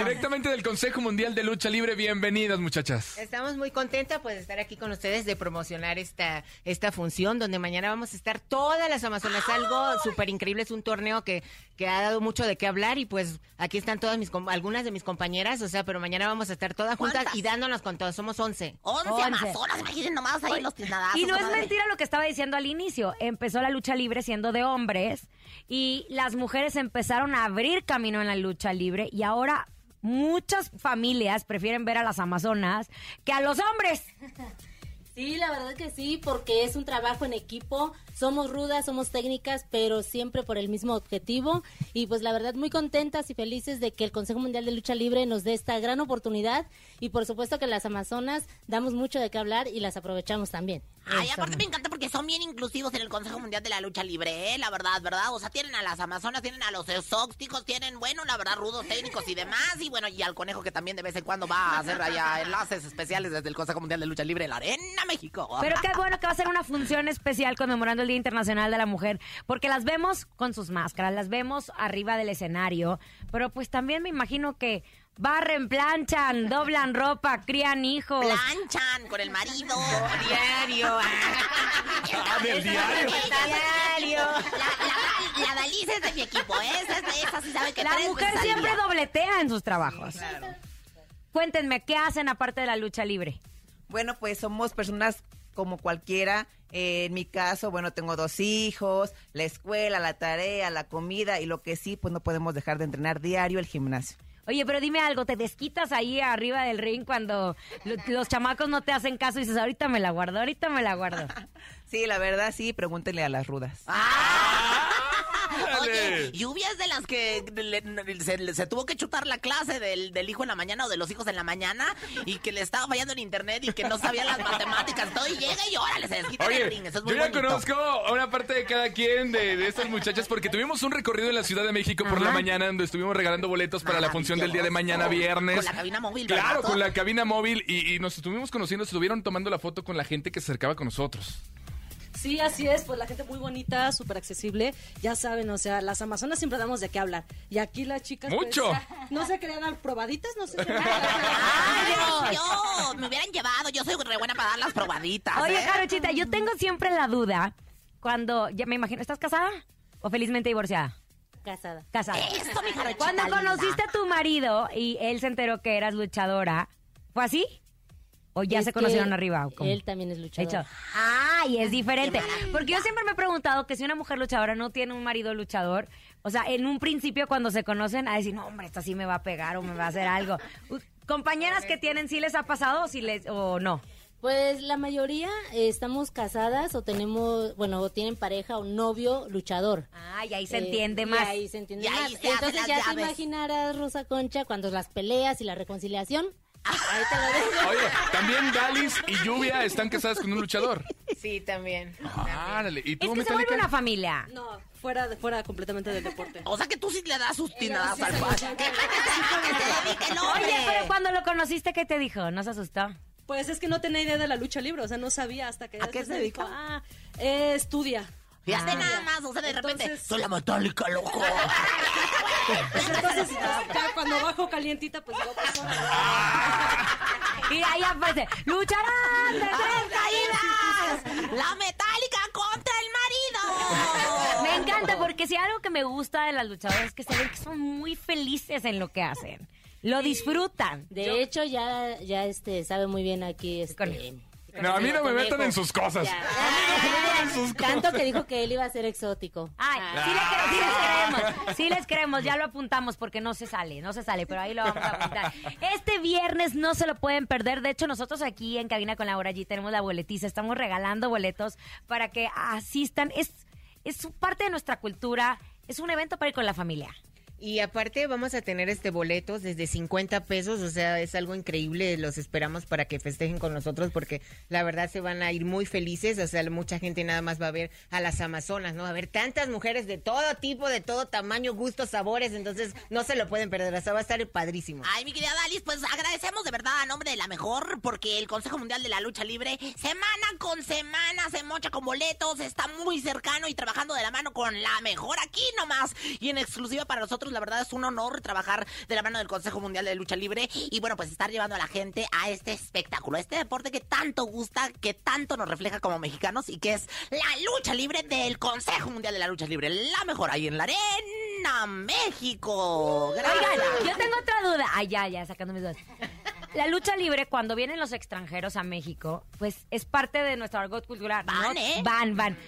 S6: Directamente del Consejo Mundial de Lucha Libre, bienvenidas, muchachas.
S10: Estamos muy contentas pues, de estar aquí con ustedes, de promocionar esta, esta función, donde mañana vamos a estar todas las Amazonas. Algo súper increíble, es un torneo que, que ha dado mucho de qué hablar y pues aquí están todas mis, algunas de mis compañeras, o sea, pero mañana vamos a estar todas juntas
S5: ¿Cuántas?
S10: y dándonos con todos. Somos 11.
S5: Once,
S4: Once.
S5: amazonas, imaginen nomás ahí los tiznadazos.
S4: Y no es mentira lo que estaba diciendo al inicio. Empezó la lucha libre siendo de hombres y las mujeres empezaron a abrir camino en la lucha libre y ahora muchas familias prefieren ver a las amazonas que a los hombres. <laughs>
S11: Sí, la verdad que sí, porque es un trabajo en equipo. Somos rudas, somos técnicas, pero siempre por el mismo objetivo. Y pues la verdad muy contentas y felices de que el Consejo Mundial de Lucha Libre nos dé esta gran oportunidad. Y por supuesto que las Amazonas damos mucho de qué hablar y las aprovechamos también.
S5: Ay,
S4: Eso,
S5: aparte me encanta porque son bien inclusivos en el Consejo Mundial de la Lucha Libre, ¿eh? La verdad, ¿verdad? O sea, tienen a las Amazonas, tienen a los exóticos, tienen, bueno, la verdad, rudos técnicos y demás. Y bueno, y al conejo que también de vez en cuando va a hacer allá enlaces especiales desde el Consejo Mundial de Lucha Libre en la Arena México.
S4: Pero qué bueno que va a ser una función especial conmemorando el Día Internacional de la Mujer, porque las vemos con sus máscaras, las vemos arriba del escenario, pero pues también me imagino que barren, planchan, doblan ropa, crían hijos.
S5: Planchan con el marido.
S10: Diario. <laughs>
S6: Ah, del diario.
S10: Diario.
S5: La, la, la Dalisa es de mi equipo, ¿eh? Esa, es de- esa sí sabe que
S4: La mujer
S5: al
S4: siempre dobletea en sus trabajos. Cuéntenme, ¿qué hacen aparte de la lucha libre?
S12: Bueno, pues somos personas como cualquiera. Eh, en mi caso, bueno, tengo dos hijos, la escuela, la tarea, la comida y lo que sí, pues no podemos dejar de entrenar diario el gimnasio.
S4: Oye, pero dime algo, ¿te desquitas ahí arriba del ring cuando lo- los chamacos no te hacen caso y dices, ahorita me la guardo, ahorita me la guardo? <laughs>
S12: Sí, la verdad sí, pregúntenle a las rudas. <laughs>
S5: Oye, lluvia es de las que le- se, se tuvo que chutar la clase del, del hijo en la mañana o de los hijos en la mañana y que le estaba fallando en internet y que no sabía las matemáticas, todo y llega y órale, se desquita en el
S6: Oye,
S5: ring. Eso es
S6: yo ya conozco una parte de cada quien de, de estas muchachas porque tuvimos un recorrido en la Ciudad de México por la mañana donde estuvimos regalando boletos para la función del día de mañana viernes.
S5: Con la cabina móvil,
S6: Claro, con la cabina móvil y, y nos estuvimos conociendo, estuvieron tomando la foto con la gente que se acercaba con nosotros.
S11: Sí, así es, pues la gente muy bonita, súper accesible. Ya saben, o sea, las Amazonas siempre damos de qué hablar. Y aquí las chicas. pues,
S6: ¡Mucho!
S11: no se querían dar probaditas, no sé. <laughs>
S5: Ay, yo, me hubieran llevado, yo soy re buena para dar las probaditas.
S4: Oye,
S5: ¿eh?
S4: Jarochita, yo tengo siempre la duda cuando, ya me imagino, ¿estás casada o felizmente divorciada?
S11: Casada.
S4: Casada.
S5: Eso, mi Jarochita
S4: Cuando
S5: linda.
S4: conociste a tu marido y él se enteró que eras luchadora, ¿fue así? ¿O ya
S11: Es
S4: se conocieron arriba?
S11: Él también es luchador.
S4: Hecho. Ah, y es diferente. Porque yo siempre me he preguntado que si una mujer luchadora no tiene un marido luchador, o sea, en un principio cuando se conocen, a decir, no, hombre, esta sí me va a pegar o me va a hacer algo. <laughs> Compañeras que tienen, ¿sí les ha pasado o, sí les, o no?
S11: Pues la mayoría eh, estamos casadas o tenemos, bueno, o tienen pareja o novio luchador.
S4: Ah, y ahí se
S11: Eh,
S4: entiende
S11: y
S4: más.
S11: ahí se entiende
S5: Y
S11: más.
S5: se
S11: Entonces ya te imaginarás, Rosa Concha, cuando las peleas y la reconciliación. Ahí te lo dejo.
S6: Oye, también Dalis y Lluvia están casadas con un luchador.
S10: Sí, también.
S6: Árale. ¿Y
S4: Es
S6: tú,
S4: que se vuelve
S6: Metallica?
S4: una familia.
S13: No, fuera, de- fuera completamente del deporte.
S5: O sea que tú sí le das sus tinadas
S13: sí,
S5: al hombre.
S4: Oye, pero cuando lo conociste, ¿qué te dijo? ¿No se asustó?
S13: Pues es que no tenía idea de la lucha libre, o sea, no sabía hasta que
S5: ¿A qué
S13: después
S5: se
S13: me dijo,
S5: dedica?
S13: ah, eh, estudia.
S5: Fíjate
S4: Ah.
S5: nada más, o sea, de repente,
S13: Entonces-
S5: soy la metálica, loco. <laughs>
S13: Pues entonces, ya cuando bajo calientita, pues digo, pues. <laughs>
S4: Y ahí aparece, lucharán de tres
S5: caídas! ¡La metálica contra el marido!
S4: Me encanta porque si algo que me gusta de las luchadoras es que se ven que son muy felices en lo que hacen. Lo disfrutan.
S11: De hecho, ya, ya este, sabe muy bien aquí, este...
S6: No, a mí no me metan en sus cosas.
S11: Ya.
S6: A mí no me metan en sus
S11: Tanto
S6: cosas.
S11: que dijo que él iba a ser exótico.
S4: Ay, sí, le sí les creemos, sí les creemos, ya lo apuntamos porque no se sale, no se sale, pero ahí lo vamos a apuntar. Este viernes no se lo pueden perder, de hecho nosotros aquí en Cabina con Laura allí tenemos la boletiza, estamos regalando boletos para que asistan, es, es parte de nuestra cultura, es un evento para ir con la familia.
S10: Y aparte vamos a tener este boletos desde 50 pesos, o sea, es algo increíble, los esperamos para que festejen con nosotros porque la verdad se van a ir muy felices, o sea, mucha gente nada más va a ver a las Amazonas, ¿no? A ver tantas mujeres de todo tipo, de todo tamaño, gustos, sabores, entonces no se lo pueden perder, o sea, va a estar padrísimo.
S5: Ay, mi querida Dalis, pues agradecemos de verdad a nombre de la mejor, porque el Consejo Mundial de la Lucha Libre, semana con semana, se mocha con boletos, está muy cercano y trabajando de la mano con la mejor aquí nomás. Y en exclusiva para nosotros, la verdad es un honor trabajar de la mano del Consejo Mundial de Lucha Libre y bueno, pues estar llevando a la gente a este espectáculo, a este deporte que tanto gusta, que tanto nos refleja como mexicanos y que es la lucha libre del Consejo Mundial de la Lucha Libre, la mejor ahí en la arena, México. Gracias.
S4: Oigan, yo tengo otra duda. Ay, ya, ya, sacando mis dudas. La lucha libre, cuando vienen los extranjeros a México, pues es parte de nuestro argot cultural. ¿no?
S5: Van, ¿eh?
S4: Van, van.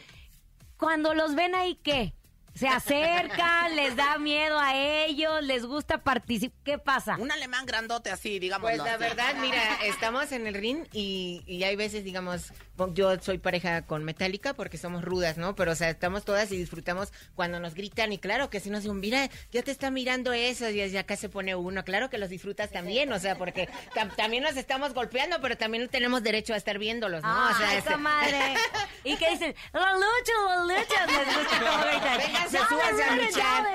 S4: Cuando los ven ahí, ¿qué? Se acercan, les da miedo a ellos, les gusta participar. ¿Qué pasa?
S5: Un alemán grandote así, digamos.
S10: Pues la verdad, mira, estamos en el ring y, y hay veces, digamos, yo soy pareja con Metallica porque somos rudas, ¿no? Pero, o sea, estamos todas y disfrutamos cuando nos gritan y claro que si nos dicen, mira, ya te está mirando eso y acá se pone uno, claro que los disfrutas también, o sea, porque tam- también nos estamos golpeando, pero también tenemos derecho a estar viéndolos, ¿no? o sea,
S4: Ay,
S10: este-
S4: comadre. <laughs> ¿Y qué dicen? La lucha, la lucha. Les gusta <laughs> cómo gritan. Dale,
S10: súbanse a luchar.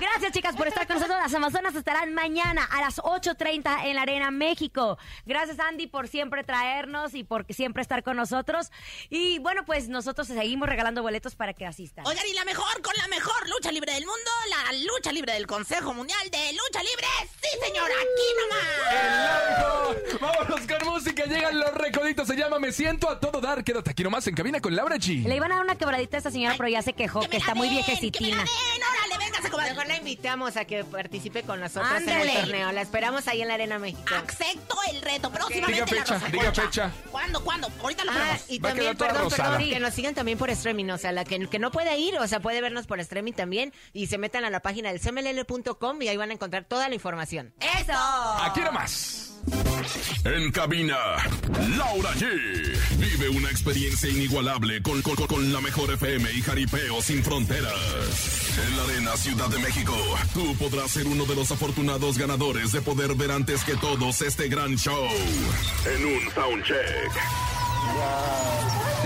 S4: Gracias, chicas, por estar con nosotros. Las Amazonas estarán mañana a las 8.30 en la Arena México. Gracias, Andy, por siempre traernos y por siempre estar con nosotros. Y bueno, pues nosotros seguimos regalando boletos para que asistan.
S5: Oigan, y la mejor con la mejor lucha libre del mundo, la lucha libre del Consejo Mundial de Lucha Libre. Sí, señor, aquí nomás.
S6: Vámonos con música, llegan los recoditos, se llama Me Siento a Todo Dar. Quédate aquí nomás en cabina con Laura G.
S4: Le iban a dar una quebradita a esta señora, pero ya se quejó, que está muy viejecitina.
S10: Mejor la invitamos a que participe con nosotros en el torneo. La esperamos ahí en la Arena México.
S5: Acepto el reto, próximamente
S6: Diga
S5: la
S6: fecha,
S5: Rosa
S6: diga
S5: Concha.
S6: fecha.
S5: ¿Cuándo, cuándo? Ahorita lo
S10: Ah,
S5: ponemos.
S10: y
S6: Va a
S10: también,
S6: quedar toda
S10: perdón,
S6: rosada.
S10: perdón, que nos sigan también por streaming, o sea, la que, que no puede ir, o sea, puede vernos por streaming también y se metan a la página del cmll.com y ahí van a encontrar toda la información.
S5: ¡Eso!
S6: Aquí nomás.
S7: En cabina, Laura G. Vive una experiencia inigualable con, con, con- la mejor FM y jaripeo sin fronteras. En la Arena Ciudad de México, tú podrás ser uno de los afortunados ganadores de poder ver antes que todos este gran show. En un soundcheck.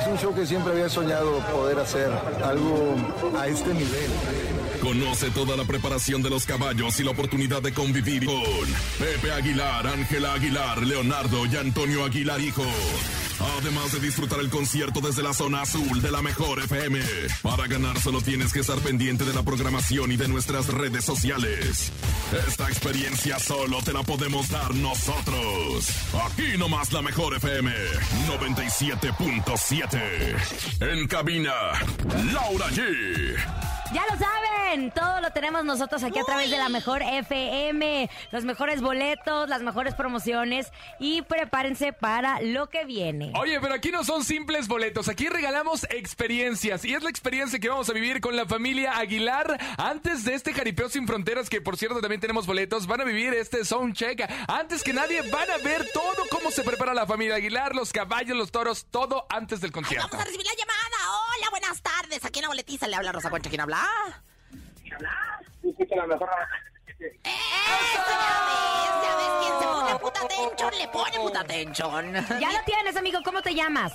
S14: Es un show que siempre había soñado poder hacer, algo a este nivel.
S7: Conoce toda la preparación de los caballos y la oportunidad de convivir con Pepe Aguilar, Ángela Aguilar, Leonardo y Antonio Aguilar Hijo. Además de disfrutar el concierto desde la zona azul de la mejor FM. Para ganar solo tienes que estar pendiente de la programación y de nuestras redes sociales. Esta experiencia solo te la podemos dar nosotros. Aquí nomás la mejor FM 97.7. En cabina, Laura G.
S4: Ya lo saben, todo lo tenemos nosotros aquí a través de la mejor FM, los mejores boletos, las mejores promociones y prepárense para lo que viene.
S6: Oye, pero aquí no son simples boletos, aquí regalamos experiencias y es la experiencia que vamos a vivir con la familia Aguilar antes de este jaripeo sin fronteras que por cierto también tenemos boletos, van a vivir este soundcheck. Antes que nadie van a ver todo cómo se prepara la familia Aguilar, los caballos, los toros, todo antes del concierto.
S5: Vamos a recibir la llamada. Hola, buenas tardes. Aquí en la boletiza le habla Rosa Concha. ¿Quién habla?
S8: La mejor.
S5: ¡Eso ya ves! ¿Ya ves quién se pone puta atención? Le pone puta atención.
S4: Ya lo tienes, amigo, ¿cómo te llamas?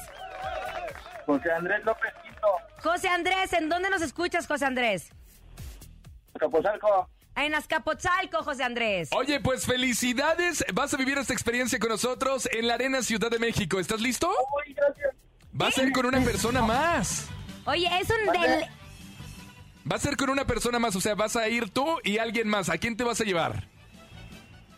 S8: José Andrés López Quinto,
S4: José Andrés, ¿en dónde nos escuchas, José Andrés?
S8: Capozalco.
S4: En Azcapotzalco, José Andrés.
S6: Oye, pues felicidades. Vas a vivir esta experiencia con nosotros en la Arena Ciudad de México. ¿Estás listo?
S8: Uy, gracias.
S6: Va a ser con una persona más.
S4: Oye, es un del...
S6: Va a ser con una persona más, o sea, vas a ir tú y alguien más. ¿A quién te vas a llevar?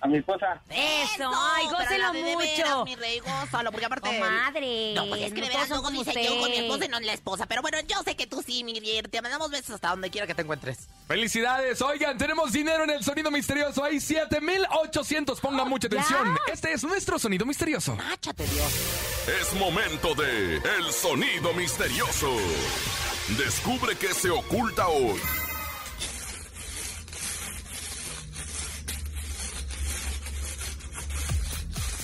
S8: A mi esposa.
S4: Eso, ay, gócelo
S5: de de
S4: mucho.
S5: veras, mi rey, gózalo, porque aparte...
S4: Comadre,
S5: No, pues es que de
S4: no
S5: veras
S4: todos
S5: luego
S4: son
S5: dice yo con mi esposa y no la esposa. Pero bueno, yo sé que tú sí, mi bien. Te mandamos besos hasta donde quiera que te encuentres.
S6: Felicidades. Oigan, tenemos dinero en el sonido misterioso. Hay 7800. Pongan mucha atención. Este es nuestro sonido misterioso.
S5: Máchate, Dios.
S7: Es momento de El Sonido Misterioso. Descubre qué se oculta hoy.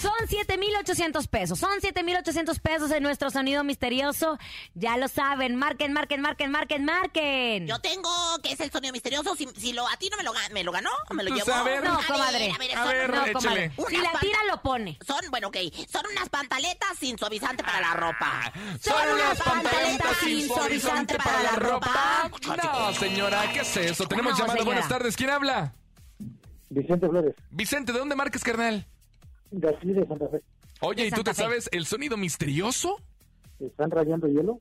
S4: Son 7,800 pesos. Son 7,800 pesos en nuestro sonido misterioso. Ya lo saben. Marquen, marquen, marquen, marquen, marquen.
S5: Yo tengo, que es el sonido misterioso. Si, si lo, a ti no me lo, me lo ganó, o me lo
S6: Pues,
S5: llevó.
S6: a ver.
S4: No, comadre.
S5: A ver,
S6: A
S5: son-
S6: ver,
S4: No, comadre. Si la tira, lo pone.
S5: Son, bueno, ok. Son unas pantaletas sin suavizante para la ropa.
S6: Son unas pantaletas sin suavizante para la ropa. No, señora, ¿qué es eso? Tenemos
S4: No,
S6: llamada. Buenas tardes. ¿Quién habla?
S8: Vicente Flores,
S6: Vicente, ¿de dónde marcas, carnal?
S8: De aquí de Santa Fe.
S6: Oye, ¿y tú te
S4: Fe.
S6: sabes el sonido misterioso?
S8: ¿Están rayando hielo?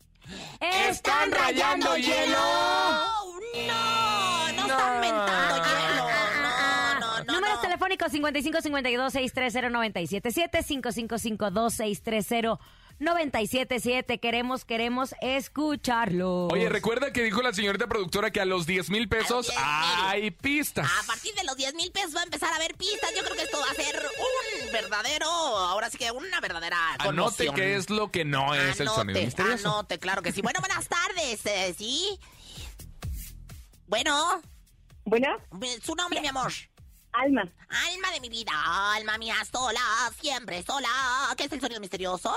S4: ¡Están rayando hielo!
S5: ¡Oh, no! No están mentando hielo. No, no, no.
S4: Números
S5: no.
S4: telefónicos 55 52 630 977 5552 630 977 Queremos, queremos escucharlo.
S6: Oye, recuerda que dijo la señorita productora que a los 10 mil pesos
S5: A 10,000.
S6: hay pistas.
S5: A partir de los 10 mil pesos va a empezar a haber pistas. Yo creo que esto va a ser un verdadero, ahora sí que una verdadera
S6: Anote qué es lo que no es el sonido misterioso.
S5: Anote, claro que sí. Bueno, buenas tardes, eh, ¿sí? Bueno,
S2: Bueno,
S5: su nombre, mi amor.
S2: Alma.
S5: Alma de mi vida, alma mía sola, siempre sola. ¿Qué es el sonido misterioso?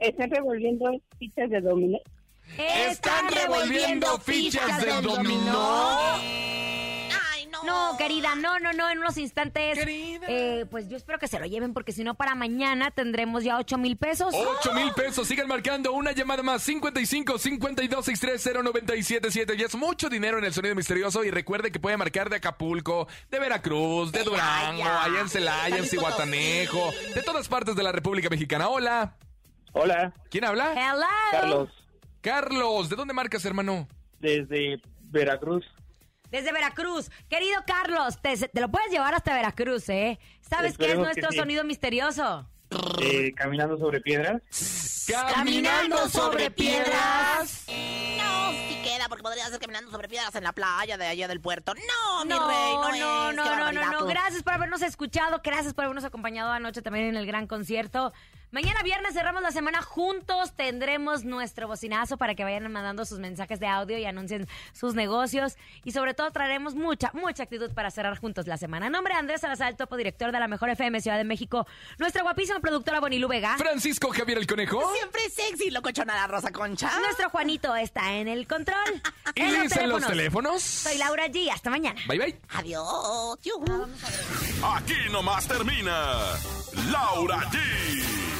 S2: Están revolviendo fichas de dominó.
S6: ¿Están revolviendo fichas de dominó?
S5: Ay, no.
S4: No, querida, no, no, no, en unos instantes.
S6: Querida.
S4: eh, pues yo espero que se lo lleven porque si no para mañana tendremos ya 8 mil pesos.
S6: 8 mil pesos. Sigan marcando una llamada más. 55 52 630 977. Ya es mucho dinero en el sonido misterioso. Y recuerde que puede marcar de Acapulco, de Veracruz, de Durango, allá en Celaya, en Cihuatanejo, de todas partes de la República Mexicana. Hola.
S8: Hola,
S6: ¿Quién habla?
S4: Hello.
S8: Carlos,
S6: Carlos. ¿De dónde marcas, hermano?
S8: desde Veracruz.
S4: Desde Veracruz. Querido Carlos, te, te lo puedes llevar hasta Veracruz, ¿eh? ¿Sabes qué es
S8: que
S4: nuestro
S8: sí.
S4: sonido misterioso?
S8: Eh, caminando sobre piedras.
S4: Caminando sobre piedras.
S5: No, sí queda, porque podría ser caminando sobre piedras en la playa de allá del puerto. No, mi
S4: No,
S5: rey, no,
S4: no,
S5: es.
S4: no, no, no. Gracias por habernos escuchado, gracias por habernos acompañado anoche también en el gran concierto. Mañana viernes cerramos la semana juntos, tendremos nuestro bocinazo para que vayan mandando sus mensajes de audio y anuncien sus negocios y sobre todo traeremos mucha, mucha actitud para cerrar juntos la semana. En nombre de Andrés Salazar, el topo director de la Mejor FM Ciudad de México, nuestra guapísima productora Bonilú Vega.
S6: Francisco Javier el Conejo.
S5: Siempre sexy, locochona la Rosa Concha.
S4: Nuestro Juanito está en el control. <laughs>
S6: Y en los teléfonos.
S4: Soy Laura G. Hasta mañana.
S6: Bye, bye.
S5: Adiós. yujú.
S7: Aquí nomás termina Laura G,